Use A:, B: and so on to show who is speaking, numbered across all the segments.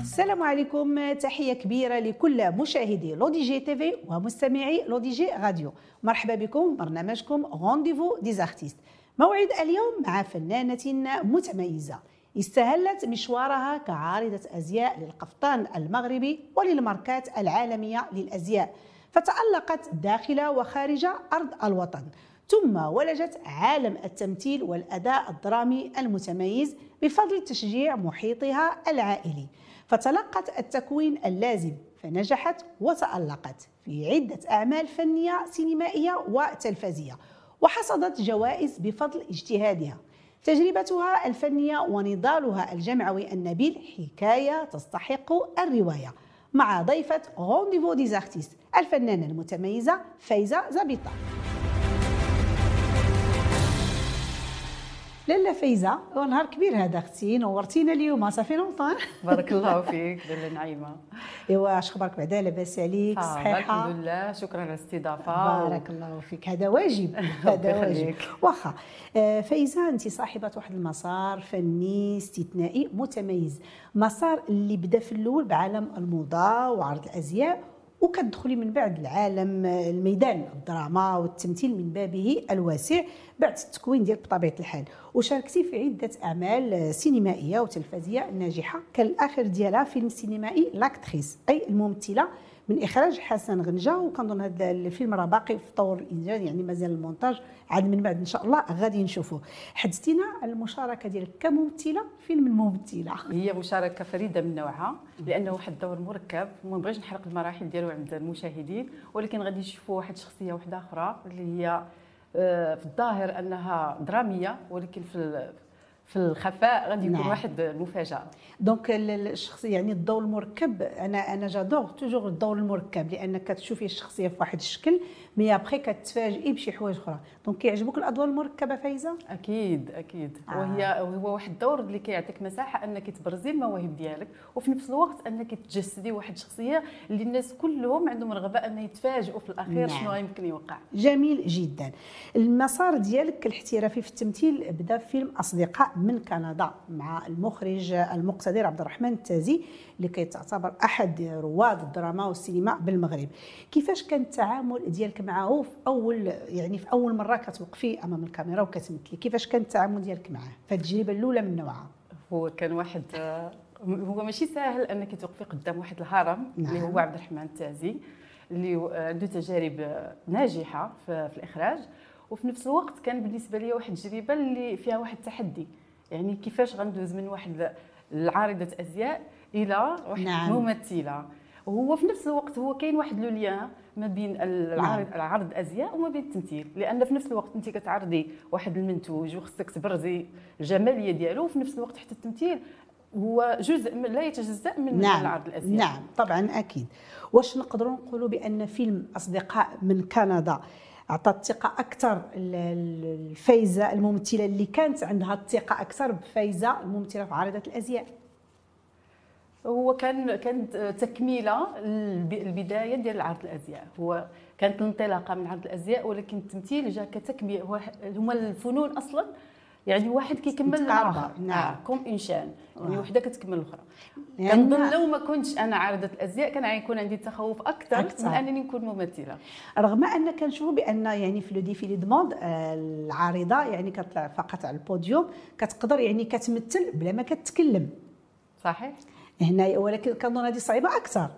A: السلام عليكم. تحية كبيرة لكل مشاهدي لودي جي تيفي ومستمعي لودي جي راديو. مرحبا بكم برنامجكم rendez-vous des artistes موعد اليوم مع فنانة متميزة. استهلت مشوارها كعارضة أزياء للقفطان المغربي وللماركات العالمية للأزياء. فتألقت داخل وخارج أرض الوطن. ثم ولجت عالم التمثيل والأداء الدرامي المتميز بفضل تشجيع محيطها العائلي فتلقت التكوين اللازم فنجحت وتألقت في عدة أعمال فنية سينمائية وتلفزية وحصدت جوائز بفضل اجتهادها. تجربتها الفنية ونضالها الجمعوي النبيل حكاية تستحق الرواية مع ضيفة rendez-vous des artistes الفنانة المتميزة فايزة زبيطة لاله فايزة نهار كبير هذا أختي نورتينا اليوم صافي لونطون
B: بارك الله فيك لاله نعيمة.
A: أيوا اش أخبارك بعدا لاباس عليك
B: آه
A: صحيحة.
B: الحمد لله شكرا على الاستضافة.
A: بارك الله فيك هذا واجب هذا واجب. واخا آه، فايزة انت صاحبة واحد المسار فني استثنائي متميز. مسار اللي بدأ في الأول بعالم الموضة وعرض الأزياء وكتدخلي من بعد العالم الميدان الدراما والتمثيل من بابه الواسع بعد التكوين ديالك بطبيعة الحال. وشاركتي في عدة أعمال سينمائية وتلفزيونيه ناجحة كان ديالها فيلم سينمائي لاكتريس أي الممثلة من إخراج حسن غنجه وكنظن هذا الفيلم راه باقي في طور الانتاج يعني مازال المونتاج عاد من بعد إن شاء الله غادي نشوفوه. حدثتينا على المشاركة ديالك كممثلة فيلم الممثلة.
B: هي مشاركة فريدة من نوعها لأنه واحد الدور مركب وما بغيتش نحرق المراحل ديالو عند المشاهدين ولكن غادي يشوفوا واحد الشخصيه واحدة أخرى اللي هي آه، في الظاهر أنها درامية ولكن في في الخفاء غادي يكون
A: نعم.
B: واحد المفاجاه
A: donc ال- ال- الشخص يعني الدور المركب أنا أنا j'adore toujours الدور المركب لأنك كتشوفي الشخصية في واحد الشكل mais après كتفاجئي بشي حوايج أخرى donc كيعجبوك الادوار المركبه فايزه
B: أكيد أكيد.
A: آه.
B: وهي هو واحد الدور اللي كيعطيك مساحة أنك تبرزي المواهب ديالك. وفي نفس الوقت أنك تجسدي واحد الشخصية اللي الناس كلهم عندهم رغبة أن يتفاجئوا في الأخير
A: نعم.
B: شنو يمكن يوقع.
A: جميل جدا. المسار ديالك الاحترافي في التمثيل بدا في فيلم أصدقاء من كندا مع المخرج المقتدر عبد الرحمن التازي اللي كيتعتبر أحد رواد الدراما والسينما بالمغرب. كيفاش كان التعامل ديالك معه في اول يعني في أول مرة كتوقفي أمام الكاميرا وكتمثلي. كيفاش كان التعامل ديالك معه في التجربة الأولى من نوعها؟
B: هو كان واحد هو ماشي سهل أنك توقفي قدام واحد الهرم
A: نعم.
B: اللي هو عبد الرحمن التازي اللي عنده تجارب ناجحة في, في الإخراج. وفي نفس الوقت كان بالنسبة لي واحد التجربة اللي فيها واحد التحدي. يعني كيفاش غندوز من واحد العارضة أزياء إلى واحد
A: نعم.
B: ممثلة. وهو في نفس الوقت هو كاين واحد لو ليان ما بين العارض العرض الأزياء وما بين التمثيل. لأن في نفس الوقت أنت كتعرضي واحد المنتوج وخصك تبرزي الجمالية ديالو وفي نفس الوقت حتى التمثيل هو جزء من لا يتجزأ من
A: نعم.
B: العرض الأزياء.
A: نعم. طبعا أكيد. واش نقدروا نقولوا بأن فيلم أصدقاء من كندا عطى الثقة أكثر الفايزه الممثلة اللي كانت عندها الثقة أكثر بفايزة الممثلة في عارضه الأزياء؟
B: هو كان كانت تكميله الب- البداية ديال عرض الأزياء. هو كانت الانطلاقه من عرض الأزياء ولكن التمثيل جا كتكمله هو- هما الفنون أصلا يعني واحد كيكمل الآخر
A: نعم.
B: آه comme une chaîne.
A: يعني.
B: وحدة كتكمل الاخرى
A: لأن-
B: كنظن لو ما كنتش أنا عارضة الأزياء كان غيكون عندي تخوف أكثر
A: أكثر.
B: من أنني نكون ممثلة.
A: رغم أن كنشوفوا بأن يعني في les défilés de mode آه، العارضة يعني كتطلع فقط على البوديوم كتقدر يعني كتمثل بلا ما كتكلم.
B: صحيح.
A: هنا ولكن كنظن هذه صعيبة أكثر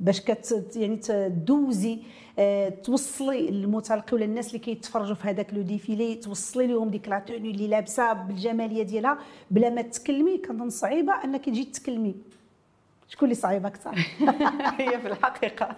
A: باش كت يعني تدوزي آه، توصلي للمتلقي ولا الناس اللي كيتفرجوا في هذاك le défilé توصلي لهم ديك la tenue اللي لابسة بالجمالية ديالها بلا ما تتكلمي كنظن صعيبة أنك تجي تتكلمي شكون اللي صعيب أكثر؟
B: هي في الحقيقة.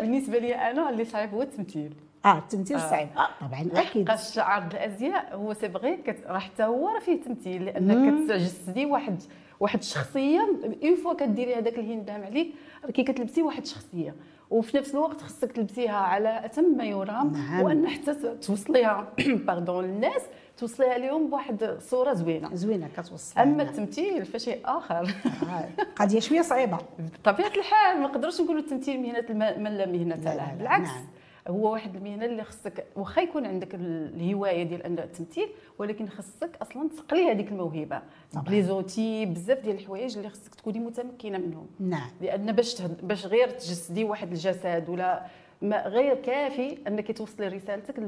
B: بالنسبة لي أنا اللي صعيب هو التمثيل.
A: آه التمثيل
B: آه.
A: صعيب. آه طبعا أكيد.
B: لحقاش عرض الأزياء هو c'est كت- راه حتى هو راه فيه تمثيل لانك كتجسدي واحد واحد الشخصية une fois كديري هذاك الهندام عليك راكي كتلبسي واحد الشخصية. وفي نفس الوقت خصك تلبسيها على اتم ما يرام
A: نعم.
B: وأن حتى توصليها باردون للناس توصليها لهم بواحد صورة زوينة.
A: زوينة كتوصل
B: أما التمثيل فشيء آخر.
A: آه، قضية شوية صعيبة.
B: بطبيعة الحال ما نقدروش نقولوا التمثيل مهنة من لا مهنة
A: لا، لا،
B: له
A: لا،
B: بالعكس.
A: نعم.
B: هو واحد المهنة اللي خصك واخا يكون عندك الهواية ديال أن التمثيل ولكن خصك أصلا تقلي هذيك الموهبة. بلي زوتي بزاف ديال الحوايج اللي خصك تكوني متمكنة منهم.
A: نعم.
B: لأن باش تهد... باش غير تجسدي واحد الجسد ولا ما غير كافي أنك توصلي رسالتك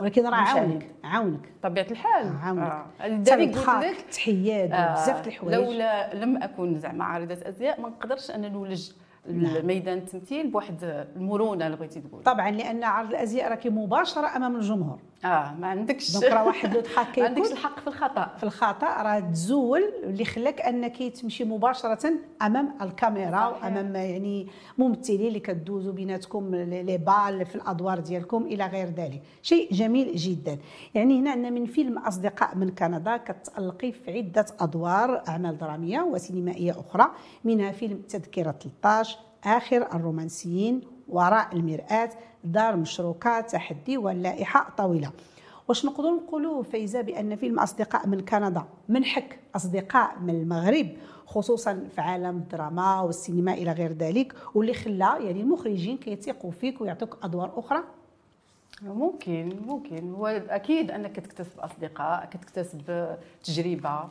A: ولكن راه عاونك عاونك.
B: طبيعه الحال.
A: آه عاونك.
B: آه.
A: قلت لك. تحيات آه. بزاف الحوايج.
B: لولا لم أكن زعما عارضة أزياء ما نقدرش أن نولج. ميدان التمثيل بواحد المرونة اللي بغيتي تقول
A: طبعا لأن عرض الأزياء راكي مباشرة أمام الجمهور.
B: آه ما عندكش.
A: دونك راه واحد لو
B: ما عندكش الحق في الخطأ.
A: في الخطأ راه تزول اللي خلاك أنك تمشي مباشرة أمام الكاميرا صحيح. وأمام يعني ممثلين اللي كدوزوا بيناتكم لي بال في الأدوار ديالكم إلى غير ذلك. شيء جميل جدا. يعني هنا عندنا من فيلم أصدقاء من كندا كتألقي في عدة أدوار أعمال درامية وسينمائية أخرى منها فيلم تذكرة 13 آخر الرومانسيين وراء المرآة دار مشروكات تحدي واللائحة طويلة. واش نقدروا نقولوا فايزة بأن فيلم أصدقاء من كندا منحك أصدقاء من المغرب خصوصا في عالم الدراما والسينما إلى غير ذلك واللي خلى يعني المخرجين كيثيقوا فيك ويعطوك أدوار أخرى؟
B: ممكن ممكن. هو أكيد أنك تكتسب أصدقاء كتكتسب تجربة.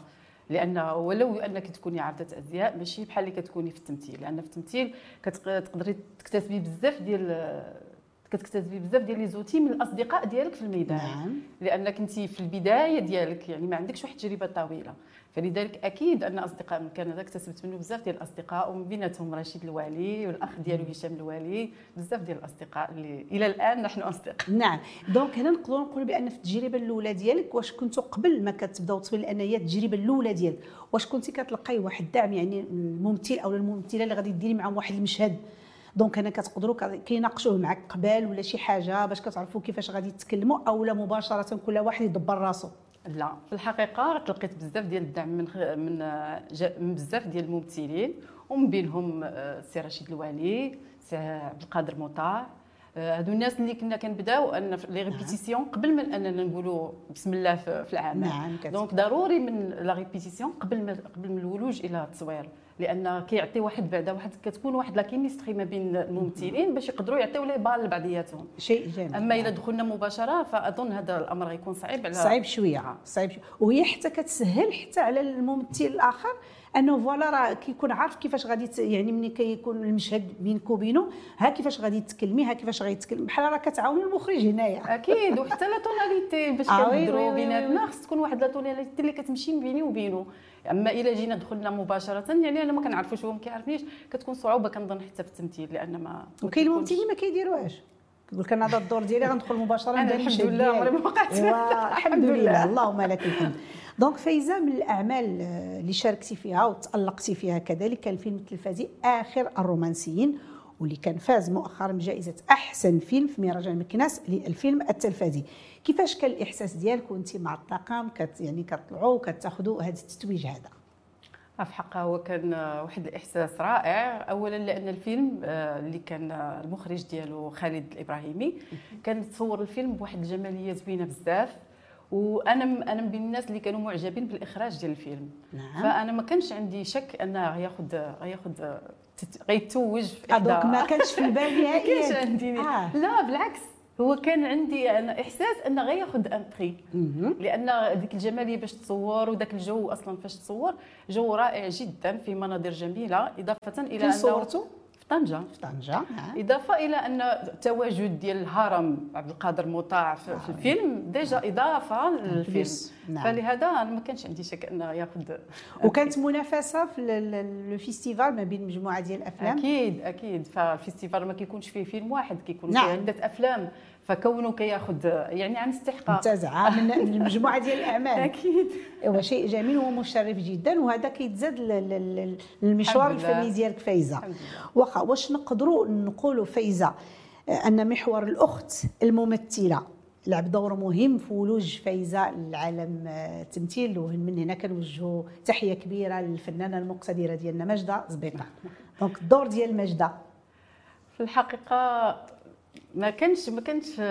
B: لأن ولو أنك تكوني عارضه أزياء ماشي بحال اللي كتكوني في التمثيل. لأن في التمثيل كتقدري تكتسبي بزاف ديال كتكتسبي بزاف ديال les outils من الأصدقاء ديالك في الميدان.
A: نعم.
B: لأنك انت في البداية ديالك يعني ما عندكش واحد التجربة طويلة. فلذلك أكيد أن أصدقاء من كندا اكتسبت منه بزاف ديال الأصدقاء ومن بيناتهم رشيد الوالي والأخ ديالو هشام الوالي بزاف ديال الأصدقاء اللي إلى الآن نحن أصدقاء.
A: نعم. donc هنا نقدروا نقولوا بأن في التجربة الأولى ديالك واش كنتوا قبل ما كتبداو تصوير لأن هي التجربة الأولى ديالك واش كنتي كتلقاي واحد الدعم يعني الممثل أو الممثلة اللي غادي ديري معاهم واحد المشهد؟ donc أنا كتقدروا كيناقشوه معك قبل ولا شي حاجة باش كتعرفوا كيفاش غادي تتكلموا أو لا مباشرة كل واحد يدبر راسو.
B: لا في الحقيقة تلقيت بزاف ديال الدعم من من من بزاف ديال الممثلين ومن بينهم السي آه، رشيد الوالي سي عبد القادر مطاع آه، هادو الناس اللي كنا كنبداو أن les répétitions قبل من أننا نقولوا بسم الله في العمل
A: نعم
B: donc ضروري من la répétition قبل ما قبل من الولوج إلى التصوير. لأن كيعطي واحد بعدا واحد كتكون واحد la chemistry ما بين الممثلين باش يقدروا يعطيو لي بال لبعضياتهم
A: شيء جميل
B: أما إذا دخلنا مباشرة فأظن هذا الأمر غيكون صعيب على
A: صعيب شوية صعيب شوية. وهي حتى كتسهل حتى على الممثل الآخر أنه voilà راه كيكون عارف كيفاش غادي يعني ملي كيكون المشهد بينك وبينه ها كيفاش غادي تكلمي ها كيفاش غيتكلم بحال راه كتعاون المخرج هنايا.
B: أكيد وحتى la tonalité باش آه كنهضروا بيناتنا خص تكون واحد la tonalité اللي كتمشي بيني وبينه أما إلا جينا دخلنا مباشرة يعني أنا ما كنعرفوش هو ما كيعرفنيش كتكون صعوبة كنظن حتى في التمثيل لأن ما
A: وكاين الممثلين ما كيديروهاش. كيقول لك أنا هذا الدور ديالي غندخل مباشرة
B: أنا الحمد لله عمري ما وقعت.
A: الحمد لله. اللهم لك الحمد. دونك فايزة من الأعمال اللي شاركتي فيها وتالقتي فيها كذلك كان الفيلم التلفزي آخر الرومانسيين واللي كان فاز مؤخرا بجائزة أحسن فيلم في مهرجان مكناس للفيلم التلفزي كيفاش كان الإحساس ديالك وانت مع الطاقم كت يعني كتطلعوا كتاخذوا هذا التتويج هذا؟
B: في حقها هو كان واحد الإحساس رائع. اولا لأن الفيلم آه، اللي كان المخرج ديالو خالد الإبراهيمي كان تصور الفيلم بواحد الجمالية زوينة بزاف. وأنا أنا من بين الناس اللي كانوا معجبين بالإخراج ديال الفيلم.
A: نعم.
B: فأنا ما كانش عندي شك انه غياخذ غياخذ غيتوج في
A: ما كانش في البال نهائيا
B: ما كانش عندي. آه. لا بالعكس. هو كان عندي أنا إحساس انه غياخذ ان بري لأن ديك الجمالية باش تصور وداك الجو أصلا فاش تصور جو رائع جدا في مناظر جميلة إضافة إلى
A: أنه صورته؟
B: طنجة.
A: في طنجة نعم.
B: إضافة إلى أن التواجد ديال الهرم عبد القادر مطاع في, في الفيلم déjà إضافة للفيلم. نعم. فلهذا أنا ما كانش عندي شك أنه ياخذ
A: وكانت منافسة في ال festival ما بين مجموعة ديال الأفلام؟
B: أكيد أكيد. فال festival ما كيكونش فيه فيلم واحد كيكون نعم. فيه عدة أفلام. فكونه كياخذ يعني عن استحقاق.
A: منتزعه من المجموعه ديال الأعمال.
B: أكيد.
A: هو شيء جميل ومشرف جدا وهذا كيتزاد للمشوار الفني ديالك فايزة. واخا واش نقدروا نقولوا فايزة؟ أن محور الأخت الممثلة. لعب دور مهم في ولوج فايزة لعالم التمثيل ومن هنا كنوجهوا تحية كبيرة للفنانة المقتدرة ديالنا ماجده زبيطة. دونك الدور ديال ماجده
B: في الحقيقة ما كانش ما كانش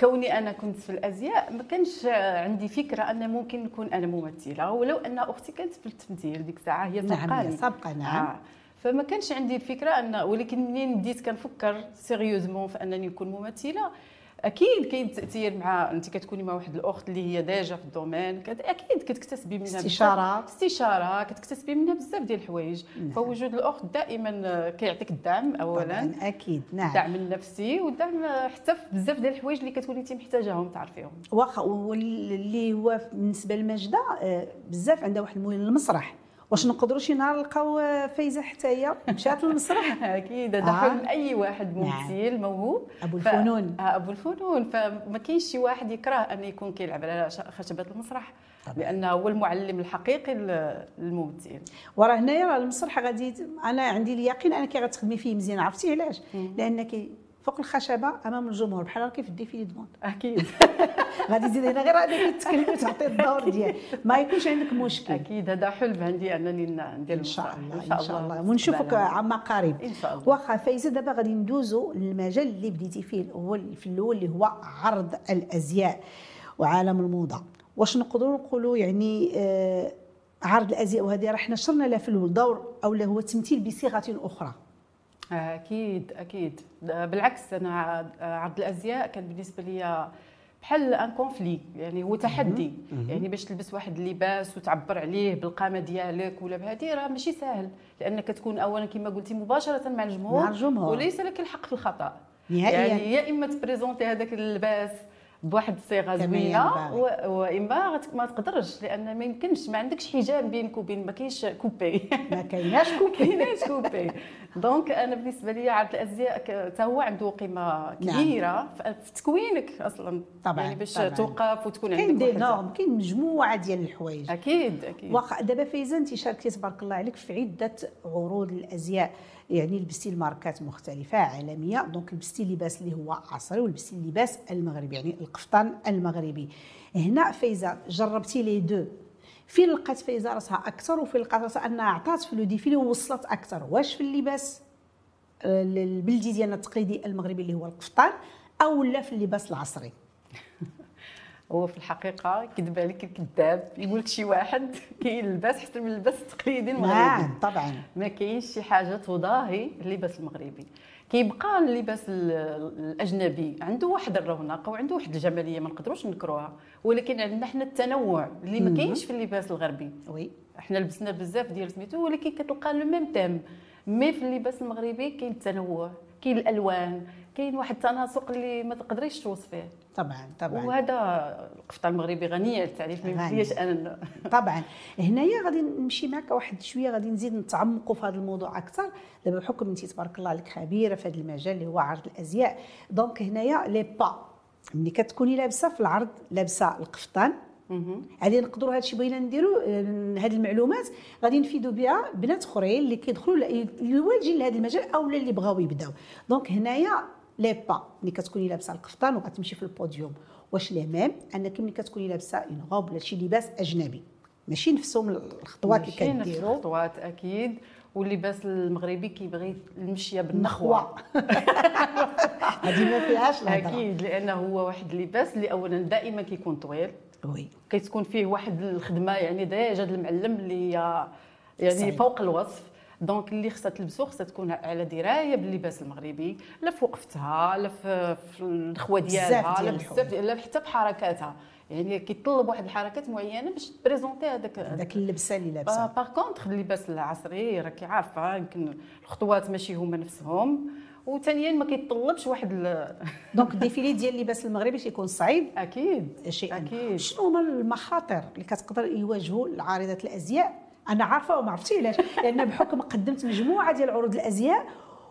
B: كوني أنا كنت في الأزياء ما كانش عندي فكرة أن ممكن نكون أنا ممثلة. ولو أن أختي كانت في التمثيل ديك الساعة هي
A: سابقاني. نعم سابقة نعم. آه.
B: فما كانش عندي الفكرة ان ولكن منين بديت كنفكر sérieusement في أنني نكون ممثلة؟ أكيد كاين تأثير مع انت كتكوني مع واحد الأخت اللي هي déjà في ال domaine أكيد كتكتسبي منها
A: استشارة.
B: استشارة كتكتسبي منها بزاف ديال الحوايج. نعم. فوجود الأخت دائما كيعطيك الدعم اولا.
A: أكيد. نعم.
B: الدعم النفسي والدعم حتى في بزاف ديال الحوايج اللي كتكوني انت محتاجاهم تعرفيهم.
A: واخا واللي هو بالنسبة لماجده آه، بزاف عندها واحد المسرح. واش نقدروا شي نهار نلقاو فايزة حتى هي مشات للمسرح
B: أكيد. هذا حلم آه. أي واحد نعم. ممثل نعم. موهوب.
A: أبو الفنون.
B: ف... آه أبو الفنون. فما كاينش شي واحد يكره أن يكون كيلعب على خشبة المسرح لأنه هو المعلم الحقيقي للممثل
A: وراه هنايا راه المسرح غادي أنا عندي اليقين أنك غتخدمي فيه مزيان. عرفتي علاش؟ لأنك فوق الخشبة أمام الجمهور. بحال كيف ال défilé de
B: mode أكيد.
A: غادي تزيد هنا غير انك تتكلمي وتعطي الدور ديالك. ما يكونش عندك مشكل.
B: أكيد. هذا حلم عندي أنني ندير
A: إن شاء الله إن شاء الله. ونشوفك عما قريب.
B: إن شاء الله.
A: واخا فايزة دابا غادي ندوزو للمجال اللي بديتي فيه هو في الأول اللي هو عرض الأزياء وعالم الموضة. واش نقدروا نقولوا يعني آه عرض الأزياء وهذه راه حنا شرنا لها في الدور أو هو تمثيل بصيغة أخرى.
B: أكيد أكيد. بالعكس أنا عرض الأزياء كان بالنسبة لي بحال أن كونفلي يعني هو تحدي. يعني باش تلبس واحد اللباس وتعبر عليه بالقامة ديالك ولا بهذه راه ماشي ساهل. لأنك كتكون اولا كما قلتي مباشرة مع الجمهور,
A: مع الجمهور.
B: وليس لك الحق في الخطأ.
A: نهائيا.
B: يعني يا إما تبريزونتي هذاك اللباس بواحد الصيغة زوينة وإما ما تقدرش لأن ما يمكنش ما عندكش حجاب بينك وبين ما كاينش couper
A: ما كايناش couper
B: كايناش couper donc أنا بالنسبة لي عرض الأزياء حتى هو عنده قيمة نعم. كبيرة نعم. في تكوينك أصلا.
A: طبعا
B: يعني باش
A: طبعاً.
B: توقف وتكون عندك
A: كاين des normes كاين مجموعة ديال الحوايج.
B: أكيد أكيد.
A: واخا دابا فايزه انت شاركتي تبارك الله عليك في عدة عروض الازياء يعني لبستي الماركات مختلفة عالمية. donc لبستي لباس اللي هو عصري ولبستي اللباس المغربي يعني القفطان المغربي. هنا فايزة جربتي les deux. فين لقات فايزة راسها أكثر وفين لقات راسها أنها عطات في le défilé ووصلت أكثر؟ واش في اللباس؟ آه، البلدي ديالنا التقليدي المغربي اللي هو القفطان أو لا في اللباس العصري؟
B: هو في الحقيقة كذب عليك الكذاب يقول لك شي واحد كيلبس احسن من اللباس التقليدي المغربي.
A: نعم طبعا.
B: ما كاينش شي حاجة تضاهي اللباس المغربي. كيبقى اللباس الأجنبي عنده واحد الرونق وعنده واحد الجمالية ما نقدروش نكروها ولكن عندنا حنا التنوع اللي ما كاينش في اللباس الغربي.
A: oui.
B: حنا لبسنا بزاف ديال سميتو ولكن كتلقى le même thème. mais في اللباس المغربي كاين التنوع كاين الألوان كاين واحد التناسق اللي ما تقدريش توصفيه.
A: طبعا طبعا.
B: وهذا القفطان المغربي غنية التعريف ما يمكنليش أنا.
A: طبعا. هنايا غادي نمشي معك واحد شوية غادي نزيد نتعمقوا في هذا الموضوع أكثر. دابا بحكم انت تبارك الله عليك خبيرة في هذا المجال اللي هو عرض الأزياء. donc هنايا les pas. ملي كتكوني لابسة في العرض لابسة القفطان. غادي نقدروا هذا الشيء بغينا نديروا هذه المعلومات. غادي نفيدوا بها بنات أخرين اللي كيدخلوا الواجين لهذا المجال أو اللي بغاو يبداو. donc هنايا les pas ملي كتكوني لابسه القفطان وغتمشي في البوديوم واش les mêmes انك ملي كتكوني لابسه une robe ولا شي لباس اجنبي ماشي نفسهم الخطوات اللي كديروا
B: الخطوات أكيد واللباس المغربي كيبغي المشيه بالنخوه
A: هذه ما فيهاش
B: أكيد لأنه هو واحد اللباس اللي اولا دائما كيكون طويل
A: oui
B: كتكون فيه واحد الخدمه يعني déjà المعلم اللي يعني صحيح. فوق الوصف donc اللي خصها تلبسو خصها تكون على دراية باللباس المغربي لا في وقفتها لا في النخوه ديالها لا بزاف لا حتى في حركاتها. يعني كيطلب واحد الحركات معينة باش ت présenter هذاك
A: هذاك اللبسة اللي لابسة.
B: par contre اللباس العصري راكي عارفه يمكن الخطوات ماشي هما نفسهم. وثانيا ما كيتطلبش واحد. donc
A: ال défilé ديال اللباس المغربي تيكون صعيب؟
B: أكيد
A: شيء
B: أكيد.
A: شنو هما المخاطر اللي كتقدر يواجهوا العارضات الأزياء أنا عارفة وما عرفتش علاش. لأن بحكم قدمت مجموعة ديال عروض الأزياء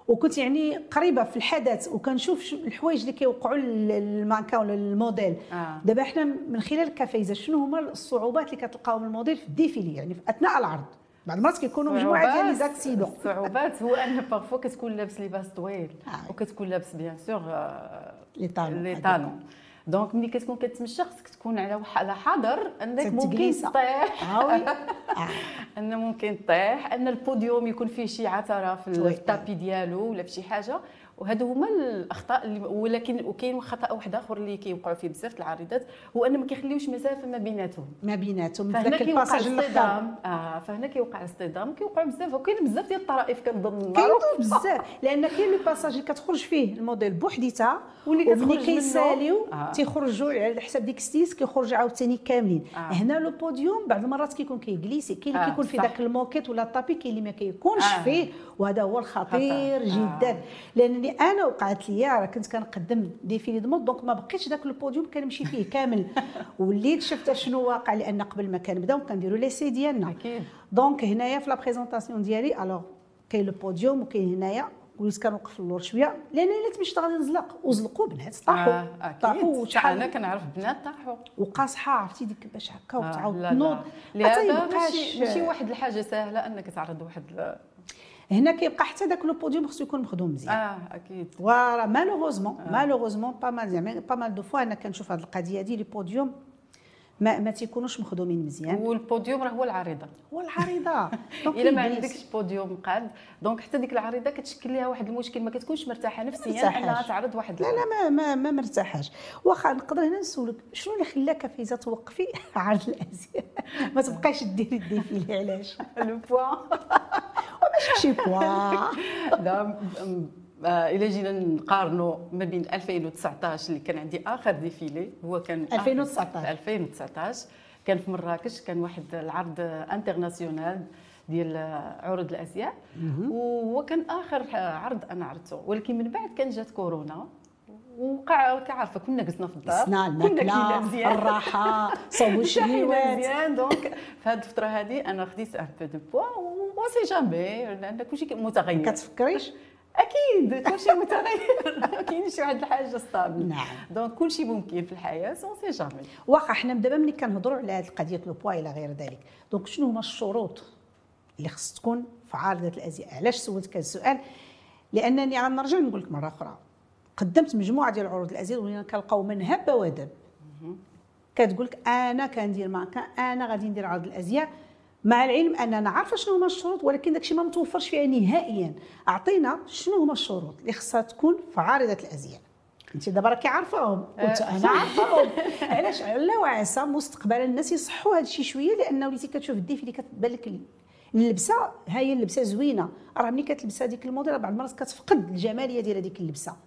A: وكنت يعني قريبة في الحدث وكنشوف الحوايج اللي كيوقعوا للمانكا ولا للموديل.
B: آه.
A: دابا حنا من خلال كفايزه شنو هما الصعوبات اللي كتلقاهم الموديل في ال défilé يعني في أثناء العرض. بعض المرات كيكونوا مجموعة ديال les accidents
B: الصعوبات هو أن parfois كتكون لابس لباس طويل.
A: آه.
B: وكتكون لابس bien sûr
A: les talons
B: les talons donc ملي كتكون كتمشى خصك تكون على على حذر انك ممكن تطيح ان ممكن تطيح ان البوديوم يكون فيه شي عثره في ال tapis ديالو ولا في شي حاجة وهادو هما الأخطاء اللي ولكن وكاين خطأ واحد آخر اللي كيوقعوا فيه بزاف العارضات هو أن ما كيخليوش مسافه ما بيناتهم
A: ما بيناتهم
B: فهنا كيوقع الاصطدام آه فهنا كيوقع الاصطدام كيوقع بزاف وكاين بزاف ديال الطرائف كنظن
A: كاين بزاف لأن كاين le passage اللي كتخرج فيه الموديل بوحديتها واللي كتخرج كيساليو آه. تيخرجوا على حساب ديك styliste كيخرجوا عاوتاني كاملين آه. هنا le podium بعض المرات كيكون كي glisser كاين اللي آه. كيكون في ذاك ال moquette ولا ال tapis كاين اللي ما كيكونش آه. فيه وهذا هو الخطير آه. جدا لانني أنا وقعت لي راه كنت كنقدم défilé de mode donc ما بقيتش ذاك البوديوم كنمشي فيه كامل. وليت شفت شنو واقع لأن قبل ما كنبداو كنديروا les essais ديالنا. donc هنايا في la présentation ديالي alors كاين le podium وكاين هنايا. وليت كنوقف في اللور شوية. لأن الا تمشيت غادي نزلق. وزلقوا بنات طاحوا
B: آه طاحوا شحال أنا كنعرف بنات طاحوا
A: وقاصحة عرفتي ديك باش هكا
B: آه،
A: وتعاود
B: تنوض. لهذا ماشي ماشي واحد الحاجة سهلة أنك تعرض واحد
A: هنا كيبقى حتى داك le podium خصو يكون مخدوم مزيان.
B: آه أكيد.
A: وراه malheureusement malheureusement pas mal زعما pas mal de fois أنا كنشوف هذه القضية هذه les podiums ما ما تيكونوش مخدومين مزيان.
B: والبوديوم راه هو العارضة.
A: هو العارضة.
B: إلا ما عندكش بوديوم قاد donc حتى ديك العارضة كتشكل لها واحد المشكل ما كتكونش مرتاحة نفسيا إنها تعرض واحد
A: لا لا ما ما, ما مرتاحاش. واخا نقدر هنا نسولك شنو اللي خلاك فايزه توقفي؟ عرض الازياء ما تبقايش ديري ال défilé علاش؟
B: لو بوا
A: وماشي شي بوا
B: إلى جينا نقارنوا ما بين 2019 اللي كان عندي آخر défilé هو كان
A: 2019
B: 2019 كان في مراكش كان واحد العرض international ديال عروض الأزياء. وهو كان آخر عرض أنا عرضته. ولكن من بعد كان جات كورونا. وقع كعارفه كنا قزنا في الدار.
A: كنا الماكله الراحة صوبوا الشهيوات
B: مزيان donc في هذه الفترة هذه أنا خديت un peu de poids on sait jamais لأن كلشي متغير.
A: ما كتفكريش؟
B: أكيد كلشي متغير. ما كاينش واحد الحاجة stable
A: نعم.
B: donc كلشي ممكن في الحياة on sait jamais
A: واخا حنا دابا ملي كنهضروا على هذه القضية le poids إلى غير ذلك donc شنو هما الشروط اللي خص تكون في عارضة الأزياء؟ علاش سولتك هذا السؤال؟ لأنني غنرجع نقول لك مرة أخرى. قدمت مجموعة ديال عروض الازياء ولينا كنلقاو من هبه ودب. كتقول لك أنا كندير ماركه أنا غادي ندير عرض الأزياء مع العلم أننا عارفة شنو هما الشروط ولكن داكشي ما متوفرش فيها نهائيا. أعطينا شنو هما الشروط اللي خصها تكون في عارضة الأزياء. انت دابا راكي عارفاهم قلت أنا عارفاهم. علاش؟ على وعسى مستقبلا الناس يصحوا هذا الشيء شوية لأنه وليتي كتشوف ال défilé كتبان لك اللبسة ها هي اللبسة زوينة. راه ملي كتلبس هذيك الموديل بعض المرات كتفقد الجمالية ديال هذيك اللبسة.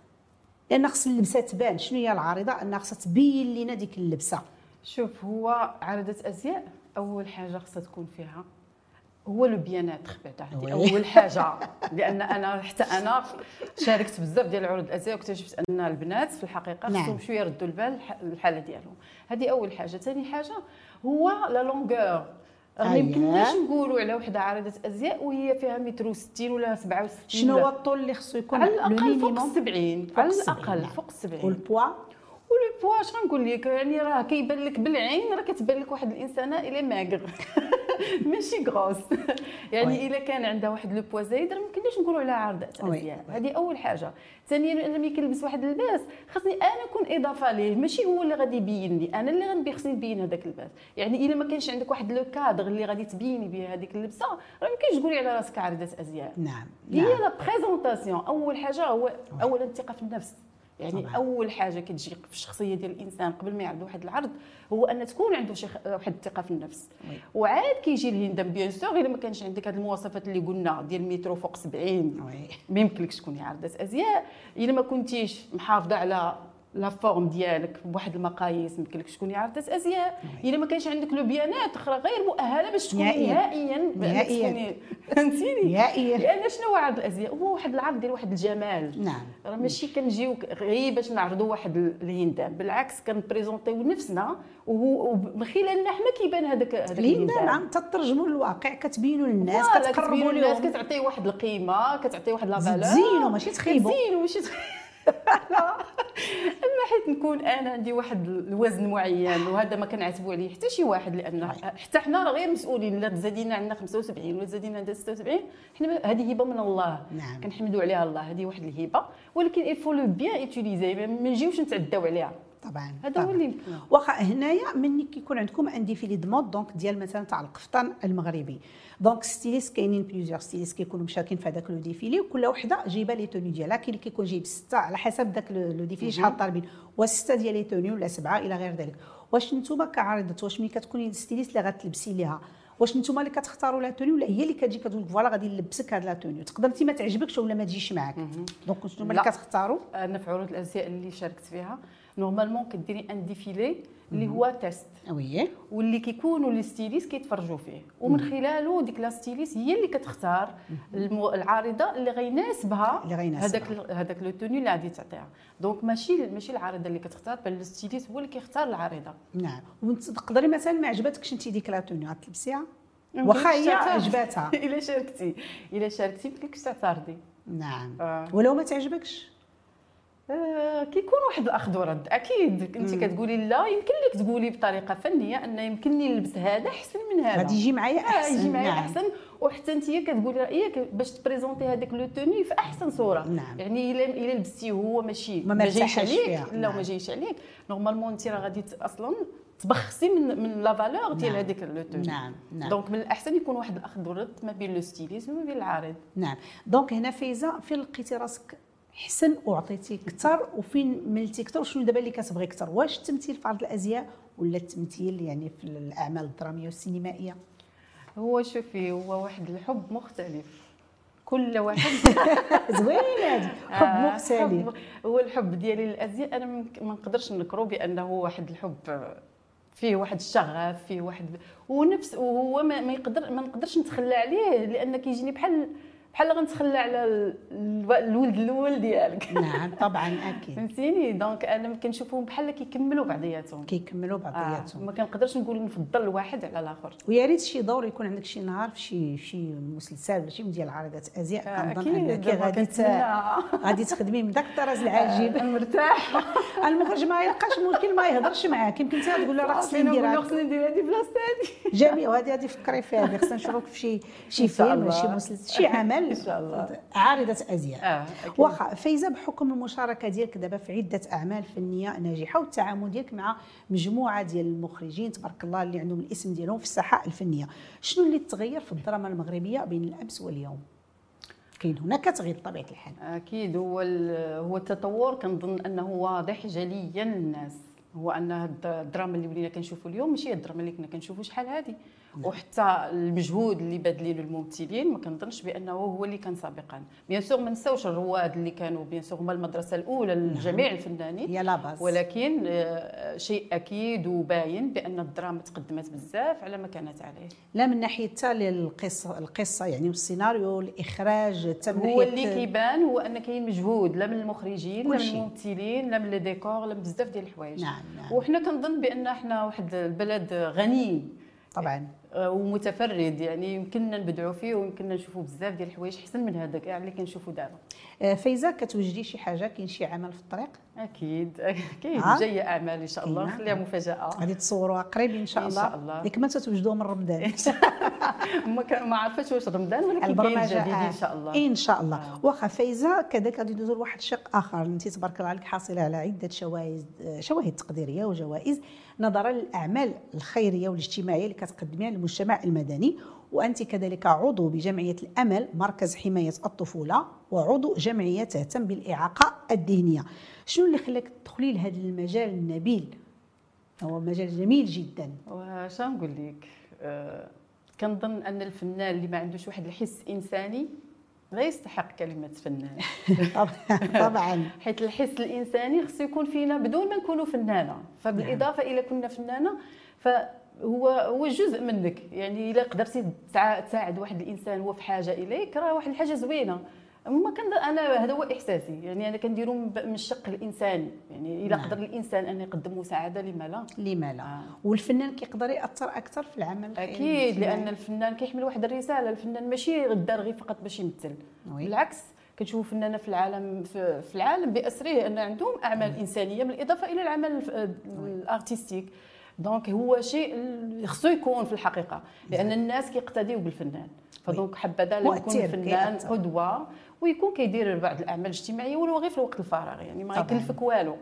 A: لأن خص اللبسة تبان. شنو هي العارضة؟ أنها خصها تبين لنا ديك اللبسة.
B: شوف هو عارضة أزياء أول حاجة خصها تكون فيها هو le bien-être بعدا. هذه أول حاجة. لأن أنا حتى أنا شاركت بزاف ديال العروض الأزياء واكتشفت أن البنات في الحقيقة
A: نعم.
B: خصهم شوية يردوا البال الحالة ديالهم. هذه أول حاجة. ثاني حاجة هو لا لونغور ما يمكنناش نقولوا على وحدة عارضه أزياء وهي فيها متر 60 ولا 67
A: شنو هو الطول اللي خصو يكون
B: على الأقل فوق 70 على الأقل فوق 70
A: والبوا
B: ولو بوا اش غنقول لك؟ يعني راه كيبان لك بالعين راه كتبان لك واحد الانسانه إلى ماغر ماشي غروس يعني إلا كان عندها واحد le poids زايد ما يمكنناش نقولوا عليها عارضه ازياء هذه أول حاجة. ثانيا أنا ملي كنلبس واحد اللباس خاصني أنا نكون إضافة ليه. ماشي هو اللي غادي يبين لي. أنا اللي غنبي خصني نبين هذاك اللباس. يعني إلا ما كانش عندك واحد le cadre اللي غادي تبيني به هذيك اللبسة راه ما يمكنش تقولي على راسك عارضه ازياء
A: نعم
B: هي
A: نعم.
B: la présentation أول حاجة هو اولا الثقة في النفس. يعني طبعا. أول حاجة كتجي في الشخصية ديال الإنسان قبل ما يعرض واحد العرض هو أن تكون عنده شي واحد الثقة في النفس
A: oui.
B: وعاد كيجي الهندام bien sûr إلا ما كانش عندك هذه المواصفات اللي قلنا ديال المترو فوق 70
A: oui.
B: ما يمكنلكش تكوني عارضة أزياء إلا ما كنتيش محافظة على la forme ديالك بواحد المقاييس ما يمكنلكش تكوني عارضه أزياء. إلا ما كانش عندك le bien-être أخرى غير مؤهلة باش تكوني
A: نهائياً.
B: نهائيا فهمتيني؟
A: نهائيا.
B: لأن شنو هو عرض الأزياء؟ هو واحد العرض ديال واحد الجمال.
A: نعم.
B: راه ماشي كنجيو غير باش نعرضوا واحد الهندام. بالعكس كنبريزونطيو نفسنا وهو ومن خلالنا حنا كيبان هذاك هذاك
A: لينا نعم تترجموا للواقع كتبينوا للناس كتقربوا
B: للناس
A: لهم.
B: كتعطيه واحد القيمة كتعطيه واحد لا فالور.
A: تزينوا ماشي تخيبوا
B: تزينوا ماشي تخ- لا اما حيت نكون أنا عندي واحد الوزن معين وهذا ما كنعتبوا عليه حتى شي واحد لأن حتى حنا راه غير مسؤولين لا تزادينا عندنا 75 ولا تزادينا عندنا 76 حنا هذه هبة من الله.
A: نعم.
B: كنحمدوا عليها الله هذه واحد الهبة. ولكن le bien utiliser ما ما نجيوش نتعداو عليها.
A: طبعا
B: هذا هو اللي
A: واخا هنايا ملي كيكون عندكم un défilé de mode donc ديال مثلا تاع القفطان المغربي. donc stylistes كاينين plusieurs stylistes كيكونوا مشاركين في هذاك le défilé وكل وحدة جايبة les tenues ديالها. كاين اللي كيكون جايب ستة على حسب ذاك le défilé شحال طالبين. وسته ديال les tenues ولا سبعة إلى غير ذلك. واش نتوما كعارضه واش ملي كتكوني styliste اللي غتلبسي ليها؟ واش نتوما اللي كتختاروا la tenue ولا هي اللي كتجي كتقول voilà غادي نلبسك هاد la tenue؟ تقدر انت ما تعجبكش ولا ما تجيش معاك. donc نتوما اللي كتختاروا؟
B: أنا في عروض الأزياء اللي شاركت فيها. normalement كديري un défilé اللي هو test
A: oui
B: واللي كيكونوا les stylistes كيتفرجوا فيه ومن خلاله ديك la styliste هي اللي كتختار. المو... العارضة اللي غيناسبها. هذاك هذاك le tenue اللي غادي تعطيها. donc ماشي ماشي العارضة اللي كتختار بل ال styliste هو اللي كيختار العارضة.
A: نعم. وانت تقدري مثلا ما عجبتكش انت ديك la tenue غتلبسيها واخا هي عجباتها.
B: إلا شاركتي. إلا شاركتي ما يمكنلكش تعترضي.
A: نعم.
B: آه.
A: ولو ما تعجبكش؟
B: كيكون واحد الاخذ ورد أكيد انت كتقولي لا يمكن لك تقولي بطريقة فنية أن يمكنني نلبس هذا أحسن من هذا
A: غادي يجي معايا
B: آه،
A: أحسن
B: يجي معايا
A: نعم.
B: أحسن وحتى انت كتقولي رأيك باش تـ présenter هذاك la tenue في أحسن صورة
A: نعم.
B: يعني إلا إلا لبستيه هو ماشي
A: ما
B: جايش
A: مرتاحش
B: عليك
A: فيها.
B: لا
A: نعم.
B: ما جايش عليك normalement انت راه غادي أصلا تبخسي من من la valeur ديال
A: نعم.
B: هذيك la tenue
A: نعم، نعم.
B: donc من الأحسن يكون واحد الاخذ ورد ما بين le styliste وما بين العارض
A: نعم دونك هنا فايزة فين لقيتي راسك حسن وعطيتي أكثر وفين ملتي أكثر وشنو دابا اللي كتبغي أكثر واش التمثيل في عرض الأزياء ولا التمثيل يعني في الأعمال الدرامية والسينمائية؟
B: هو شوفي هو واحد الحب مختلف. كل واحد
A: زوين هذه حب
B: آه،
A: مختلف.
B: هو الحب ديالي للأزياء أنا ما ما نقدرش نكرو بأنه واحد الحب فيه واحد الشغف فيه واحد ونفس وهو ما, ما يقدر ما نقدرش نتخلى عليه لأن كيجيني بحال بحال غنتخلى على ال- الو- الولد الأول ديالك.
A: نعم طبعا أكيد.
B: فهمتيني؟ donc أنا كنشوفهم بحال كيكملوا بعضياتهم.
A: كيكملوا
B: آه
A: بعضياتهم
B: ما كنقدرش نقول نفضل واحد على الآخر.
A: ويا ريت شي دور يكون عندك شي نهار في شي شي مسلسل ولا شي من ديال عارضات أزياء كنظن أكيد.
B: أنك
A: غادي. غادي تخدمي من داك الطراز العجيب.
B: مرتاح.
A: المخرج ما يلقاش ممكن ما يهضرش معاك. يمكن انت تقول له راه خصني نديرها
B: خصني ندير هذه بلاصتي
A: جميل وهذه هذه فكري فيها هذه خصنا نشوفوك في شي شي فيلم ولا شي. مسلسل شي عمل.
B: إن شاء الله.
A: عارضة
B: أزياء. أكيد.
A: واخا فايزة بحكم المشاركة ديالك دابا في عدة أعمال فنية ناجحة والتعامل ديالك مع مجموعة ديال المخرجين تبارك الله اللي عندهم الاسم ديالهم في الساحة الفنية. شنو اللي تغير في الدراما المغربية بين الأمس واليوم؟ كاين هناك تغيير بطبيعة الحال.
B: أكيد هو هو التطور كنظن أنه واضح جليا للناس. هو أن الدراما اللي ولينا كنشوفوا اليوم ماشي الدراما اللي كنا كنشوفوا شحال هذه وحتى المجهود اللي باذلين الممثلين ما كنظنش بأنه هو اللي كان سابقا. bien sûr ما نساوش الرواد اللي كانوا bien sûr هما المدرسة الأولى لجميع الفنانين.
A: هي la base
B: ولكن آه، شيء أكيد وباين بأن الدراما تقدمت بزاف على ما كانت عليه.
A: لا من ناحية حتى القصة القصة يعني السيناريو الإخراج حتى من
B: هو اللي كيبان هو أن كاين مجهود لا من المخرجين لا من. الممثلين لا من les décors لا من بزاف ديال الحوايج.
A: نعم نعم.
B: وحنا كنظن بأن إحنا واحد البلد غني.
A: طبعا.
B: ومتفرد. يعني يمكننا نبدعوا فيه ويمكننا نشوفوا بزاف ديال الحوايج أحسن من هذا كاع اللي كنشوفوا دابا.
A: آه، فايزة كتوجدي شي حاجة كاين شي عمل في الطريق؟
B: أكيد كاين
A: آه.
B: جاية أعمال إن شاء الله
A: كاينة.
B: خليها مفاجاه
A: غادي تصوروها قريب إن شاء
B: إن
A: الله
B: شاء الله.
A: ديك ما تتوجدوا من رمضان
B: ما عرفتش واش رمضان ولكن
A: البرمجة
B: جديد
A: آه.
B: ان شاء الله
A: إن شاء الله
B: آه.
A: واخا فايزة كذلك غادي ندوزو لواحد الشق آخر انت تبارك الله عليك حاصله على عدة شواهد شواهد تقديرية وجوائز نظرا للأعمال الخيرية والاجتماعية اللي كتقدميها للمجتمع المدني وأنت كذلك عضو بجمعية الأمل مركز حماية الطفولة وعضو جمعية تهتم بالإعاقة الذهنية. شنو اللي خلاك تدخلي لهذا المجال النبيل؟ هو مجال جميل جدا.
B: واش نقول لك؟ آه، كنظن أن الفنان اللي ما عندوش واحد الحس إنساني لا يستحق كلمة فنان.
A: طبعا.
B: حيت الحس الإنساني خصو يكون فينا بدون ما نكونوا فنانة. فبالإضافة إلى كنا فنانة فهو هو جزء منك. يعني إلا قدرتي تساعد واحد الإنسان هو في حاجة إليك راه واحد الحاجة زوينة. ما كنظن أنا هذا هو إحساسي. يعني أنا كنديرو من الشق الانساني يعني إلا
A: نعم.
B: قدر الإنسان أن يقدم مساعدة لما لا؟
A: لما لا.
B: آه.
A: والفنان كيقدر يأثر أكثر في العمل أكيد.
B: لأن الفنان كيحمل واحد الرسالة. الفنان ماشي غدار غير فقط باش يمثل.
A: oui.
B: بالعكس كنشوفوا فنانة في العالم في في العالم بأسره أن عندهم أعمال إنسانية بالاضافه إلى العمل ال artistique. donc هو شيء خصو يكون في الحقيقة لأن الناس كيقتديو بالفنان. ف donc حبذا لو يكون الفنان. قدوة ويكون كيدير بعض الأعمال الاجتماعية ولو غير في الوقت الفراغ يعني ما
A: طبعاً.
B: يكلفك والو.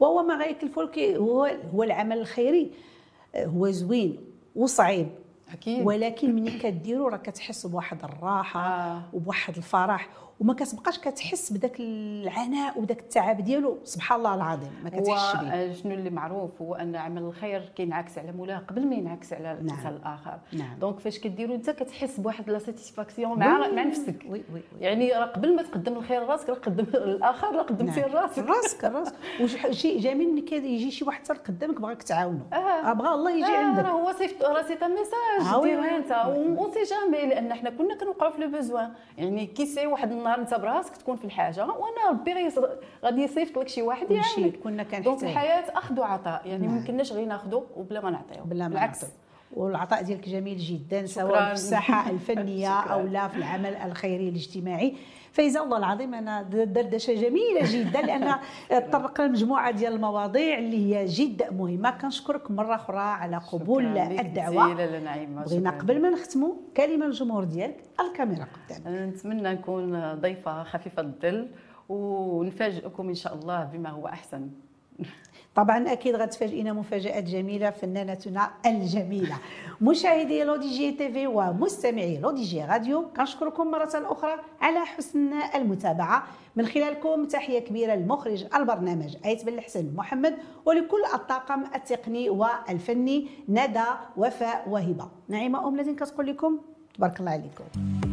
A: وهو ما غيكلفو لك هو هو العمل الخيري. هو زوين وصعيب.
B: أكيد.
A: ولكن ملي كديرو راه كتحس بواحد الراحة
B: آه.
A: وبواحد الفرح. وما كتبقاش كتحس بداك العناء وداك التعب ديالو. سبحان الله العظيم ما كتحسش به
B: هو شنو اللي معروف هو أن عمل الخير كينعكس على مولاة قبل ما ينعكس على الانسان الآخر.
A: نعم.
B: donc فاش كديرو انت كتحس بواحد la satisfaction مع مع نفسك.
A: oui oui oui.
B: يعني راه قبل ما تقدم الخير لراسك راه قدم الآخر راه قدمتي
A: نعم.
B: لراسك
A: راسك. راسك وشيء جميل ملي كيجي شي واحد حتى قدامك بغاك تعاونو.
B: آه.
A: بغى الله يجي
B: آه،
A: عندك.
B: هو سيفت راه c'est un
A: آه، message
B: ديرها
A: oui.
B: انت on sait jamais لأن حنا كنا كنوقعوا في le besoin يعني qui sait واحد النهار انت براسك تكون في الحاجة وأنا ربي غادي يصيفط لك شي واحد يعاونك
A: كنا
B: donc
A: كنحتاج
B: الحياة أخذ وعطاء يعني
A: نعم.
B: ما يمكنناش غير ناخذوا وبلا ما نعطيو
A: بلا ما
B: بالعكس.
A: والعطاء ديالك جميل جدا. سواء في الساحه
B: الفنية.
A: أو لا في العمل الخيري الاجتماعي فاذا والله العظيم أنا دردشة جميلة جدا لأن طرقنا لمجموعه ديال المواضيع اللي هي جد مهمة. كنشكرك مرة أخرى على قبول
B: الدعوة.
A: بغينا. قبل ما نختموا كلمة للجمهور ديالك الكاميرا قدامك.
B: نتمنى نكون ضيفة خفيفة الظل ونفاجئكم إن شاء الله بما هو أحسن.
A: طبعا أكيد غتفاجئنا مفاجآت جميلة فنانتنا الجميلة. مشاهدي لو دي جي تي في ومستمعي لو دي جي راديو كنشكركم مرة أخرى على حسن المتابعة. من خلالكم تحية كبيرة لمخرج البرنامج آيت بن الحسن محمد ولكل الطاقم التقني والفني ندى وفاء وهبة. نعيمة أم الذين كتقول لكم تبارك الله عليكم.